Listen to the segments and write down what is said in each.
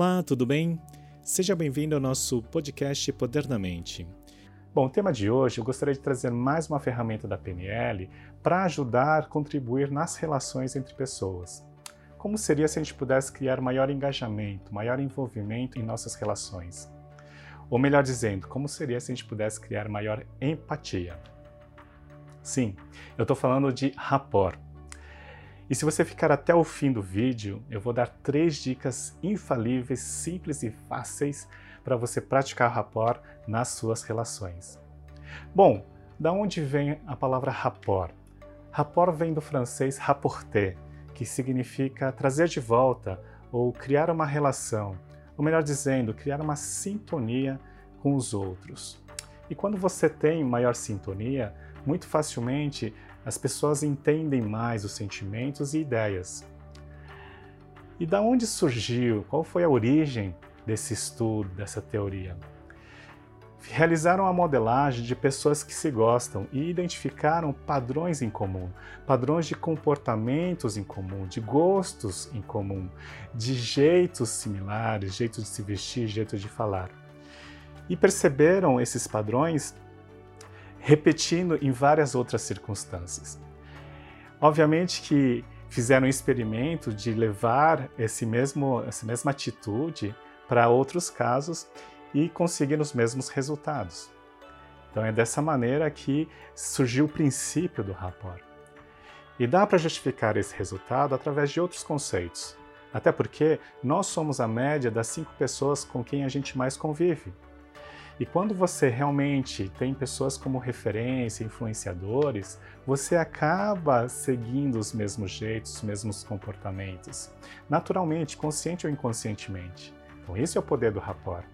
Olá, tudo bem? Seja bem-vindo ao nosso podcast Poder na Mente. Bom, o tema de hoje eu gostaria de trazer mais uma ferramenta da PNL para ajudar a contribuir nas relações entre pessoas. Como seria se a gente pudesse criar maior engajamento, maior envolvimento em nossas relações? Ou melhor dizendo, como seria se a gente pudesse criar maior empatia? Sim, eu estou falando de rapport. E se você ficar até o fim do vídeo, eu vou dar três dicas infalíveis, simples e fáceis para você praticar rapport nas suas relações. Bom, da onde vem a palavra rapport? Rapport vem do francês rapporter, que significa trazer de volta ou criar uma relação, ou melhor dizendo, criar uma sintonia com os outros. E quando você tem maior sintonia, muito facilmente as pessoas entendem mais os sentimentos e ideias. E da onde surgiu? Qual foi a origem desse estudo, dessa teoria? Realizaram a modelagem de pessoas que se gostam e identificaram padrões em comum, padrões de comportamentos em comum, de gostos em comum, de jeitos similares, jeitos de se vestir, jeitos de falar. E perceberam esses padrões repetindo em várias outras circunstâncias. Obviamente que fizeram um experimento de levar esse mesmo, essa mesma atitude para outros casos e conseguiram os mesmos resultados. Então é dessa maneira que surgiu o princípio do rapport. E dá para justificar esse resultado através de outros conceitos. Até porque nós somos a média das cinco pessoas com quem a gente mais convive. E quando você realmente tem pessoas como referência, influenciadores, você acaba seguindo os mesmos jeitos, os mesmos comportamentos, naturalmente, consciente ou inconscientemente. Então, esse é o poder do rapport.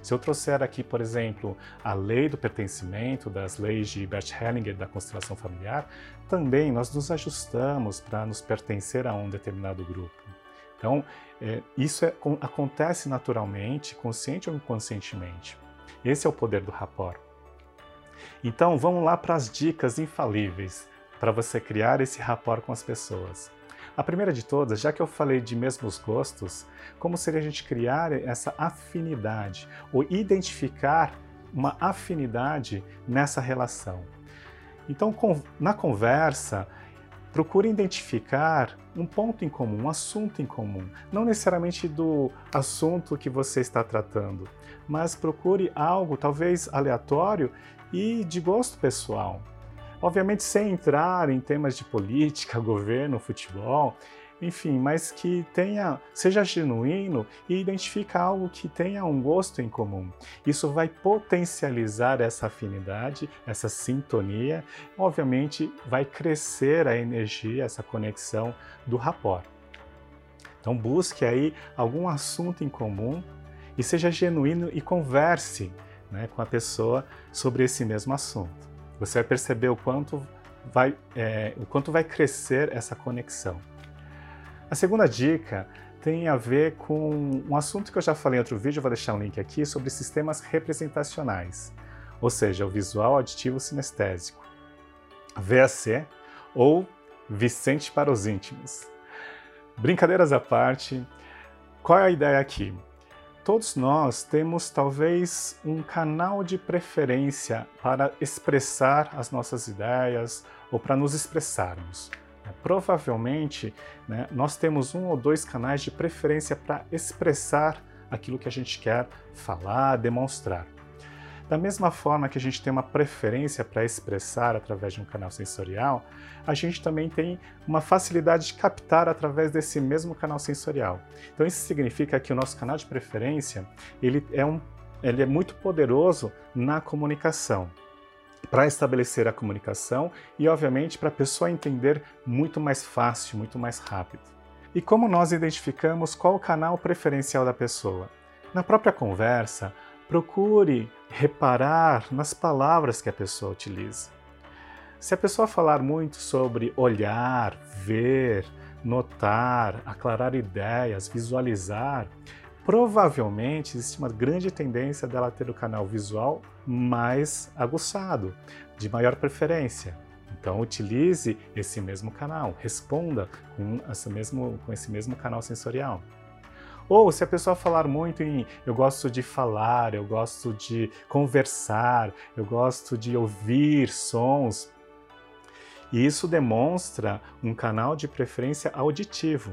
Se eu trouxer aqui, por exemplo, a lei do pertencimento, das leis de Bert Hellinger da constelação familiar, também nós nos ajustamos para nos pertencer a um determinado grupo. Então, é, isso é, acontece naturalmente, consciente ou inconscientemente. Esse é o poder do rapport. Então vamos lá para as dicas infalíveis para você criar esse rapport com as pessoas. A primeira de todas, já que eu falei de mesmos gostos, como seria a gente criar essa afinidade ou identificar uma afinidade nessa relação? Então, na conversa, procure identificar um ponto em comum, um assunto em comum, não necessariamente do assunto que você está tratando, mas procure algo talvez aleatório e de gosto pessoal. Obviamente sem entrar em temas de política, governo, futebol, enfim, mas que tenha, seja genuíno e identifique algo que tenha um gosto em comum. Isso vai potencializar essa afinidade, essa sintonia, obviamente vai crescer a energia, essa conexão do rapport. Então busque aí algum assunto em comum e seja genuíno e converse né, com a pessoa sobre esse mesmo assunto. Você vai perceber o quanto vai, é, o quanto vai crescer essa conexão. A segunda dica tem a ver com um assunto que eu já falei em outro vídeo, vou deixar um link aqui, sobre sistemas representacionais, ou seja, o visual aditivo sinestésico, VAC ou Vicente para os íntimos. Brincadeiras à parte, qual é a ideia aqui? Todos nós temos talvez um canal de preferência para expressar as nossas ideias ou para nos expressarmos. Provavelmente, né, nós temos um ou dois canais de preferência para expressar aquilo que a gente quer falar, demonstrar. Da mesma forma que a gente tem uma preferência para expressar através de um canal sensorial, a gente também tem uma facilidade de captar através desse mesmo canal sensorial. Então isso significa que o nosso canal de preferência ele é, um, ele é muito poderoso na comunicação para estabelecer a comunicação e, obviamente, para a pessoa entender muito mais fácil, muito mais rápido. E como nós identificamos qual o canal preferencial da pessoa? Na própria conversa, procure reparar nas palavras que a pessoa utiliza. Se a pessoa falar muito sobre olhar, ver, notar, aclarar ideias, visualizar, provavelmente existe uma grande tendência dela ter o canal visual mais aguçado, de maior preferência. Então utilize esse mesmo canal, responda com esse mesmo, com esse mesmo canal sensorial. Ou se a pessoa falar muito em eu gosto de falar, eu gosto de conversar, eu gosto de ouvir sons, e isso demonstra um canal de preferência auditivo.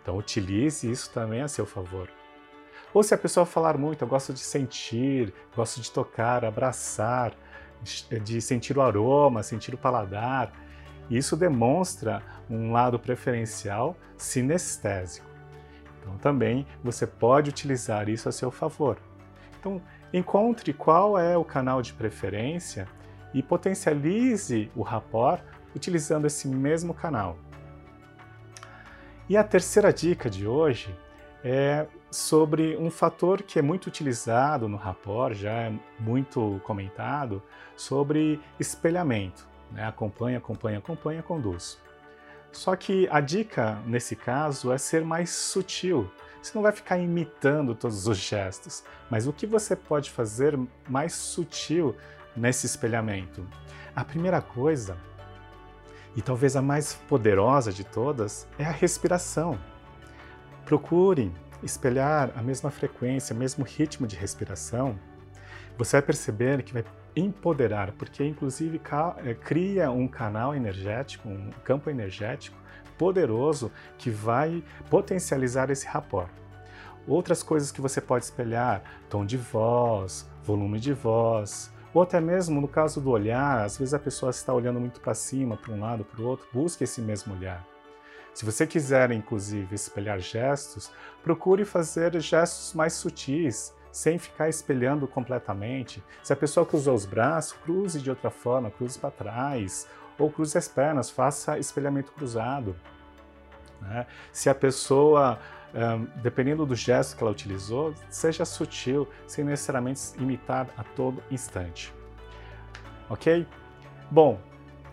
Então utilize isso também a seu favor. Ou se a pessoa falar muito, eu gosto de sentir, gosto de tocar, abraçar, de sentir o aroma, sentir o paladar, isso demonstra um lado preferencial sinestésico. Então também você pode utilizar isso a seu favor. Então encontre qual é o canal de preferência e potencialize o rapport utilizando esse mesmo canal. E a terceira dica de hoje é sobre um fator que é muito utilizado no rapport, já é muito comentado, sobre espelhamento. Né? Acompanha, acompanha, acompanha, conduz. Só que a dica nesse caso é ser mais sutil. Você não vai ficar imitando todos os gestos, mas o que você pode fazer mais sutil nesse espelhamento? A primeira coisa e talvez a mais poderosa de todas é a respiração. Procure espelhar a mesma frequência, o mesmo ritmo de respiração. Você vai perceber que vai empoderar, porque inclusive eh, cria um canal energético, um campo energético poderoso que vai potencializar esse rapport. Outras coisas que você pode espelhar, tom de voz, volume de voz, ou até mesmo no caso do olhar, às vezes a pessoa está olhando muito para cima, para um lado, para o outro, busque esse mesmo olhar. Se você quiser, inclusive, espelhar gestos, procure fazer gestos mais sutis, sem ficar espelhando completamente. Se a pessoa cruzou os braços, cruze de outra forma, cruze para trás, ou cruze as pernas, faça espelhamento cruzado. Né? Se a pessoa dependendo do gesto que ela utilizou, seja sutil, sem necessariamente imitar a todo instante. Ok? Bom,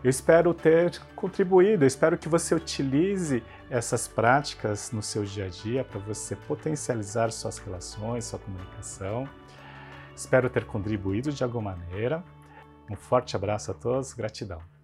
eu espero ter contribuído, eu espero que você utilize essas práticas no seu dia a dia para você potencializar suas relações, sua comunicação. Espero ter contribuído de alguma maneira. Um forte abraço a todos, gratidão.